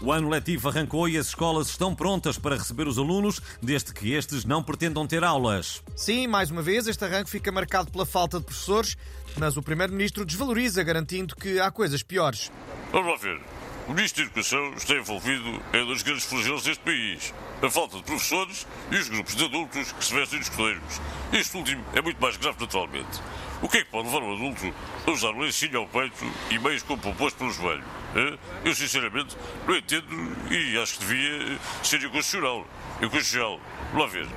O ano letivo arrancou e as escolas estão prontas para receber os alunos, desde que estes não pretendam ter aulas. Sim, mais uma vez, este arranque fica marcado pela falta de professores, mas o Primeiro-Ministro desvaloriza, garantindo que há coisas piores. Vamos lá ver. O Ministro da Educação está envolvido em um dos grandes flagelos deste país. A falta de professores e os grupos de adultos que se vestem de escudeiros. Este último é muito mais grave, naturalmente. O que é que pode levar um adulto a usar um lencinho ao peito e meios com pomposo pelo joelho? Eu, sinceramente, não entendo e acho que devia ser inconstitucional. Inconstitucional. Vamos lá ver.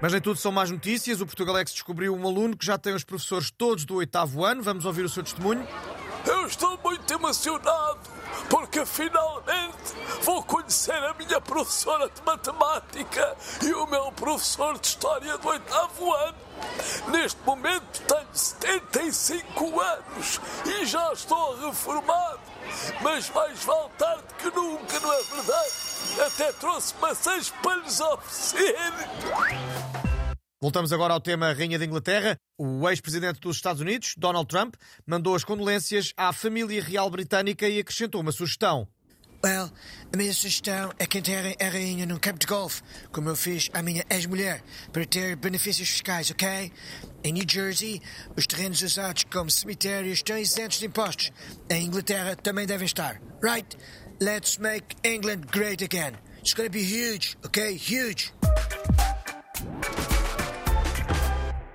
Mas nem tudo são más notícias. O Portugalex descobriu um aluno que já tem os professores todos do oitavo ano. Vamos ouvir o seu testemunho. Eu estou muito emocionado porque finalmente vou conhecer a minha professora de matemática e o meu professor de história do oitavo ano. Neste momento tenho 75 anos e já estou reformado. Mas mais vale tarde que nunca, não é verdade? Até trouxe maçãs para lhes oferecer. Voltamos agora ao tema Rainha da Inglaterra. O ex-presidente dos Estados Unidos, Donald Trump, mandou as condolências à família real britânica e acrescentou uma sugestão. Well, a minha sugestão é que enterrem a rainha num campo de golfe, como eu fiz à minha ex-mulher, para ter benefícios fiscais, ok? Em New Jersey, os terrenos usados como cemitérios estão isentos de impostos. Em Inglaterra também devem estar. Right? Let's make England great again. It's gonna be huge, ok? Huge.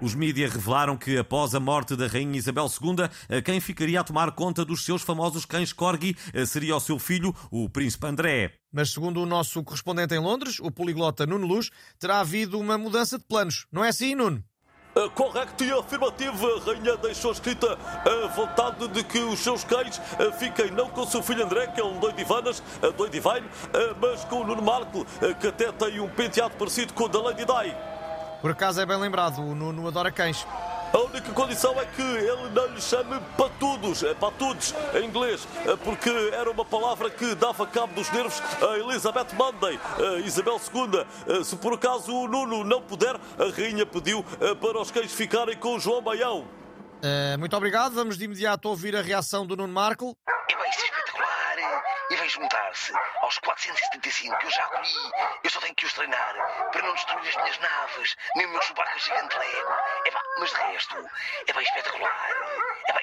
Os mídias revelaram que, após a morte da Rainha Isabel II, quem ficaria a tomar conta dos seus famosos cães corgi seria o seu filho, o Príncipe André. Mas, segundo o nosso correspondente em Londres, o poliglota Nuno Luz, terá havido uma mudança de planos. Não é assim, Nuno? Uh, correto e afirmativo, a rainha deixou escrita a vontade de que os seus cães fiquem não com o seu filho André, que é um doido Ivanas, doido Divine, mas com o Nuno Marco, que até tem um penteado parecido com o da Lady Di. Por acaso é bem lembrado, o Nuno adora cães. A única condição é que ele não lhe chame patudos, é patudos em inglês, eh, porque era uma palavra que dava cabo dos nervos a Elizabeth Monday, a Isabel II. Eh, Se por acaso o Nuno não puder, a rainha pediu eh, para os cães ficarem com o João Baião. Uh, muito obrigado. Vamos de imediato ouvir a reação do Nuno Marco. Espetacular. E vem juntar-se aos 475 que eu já colhi. Eu só tenho que os treinar para não destruir as minhas naves, nem o meu Chewbacca gigante Lego. É pá, mas de resto, é bem espetacular. É bem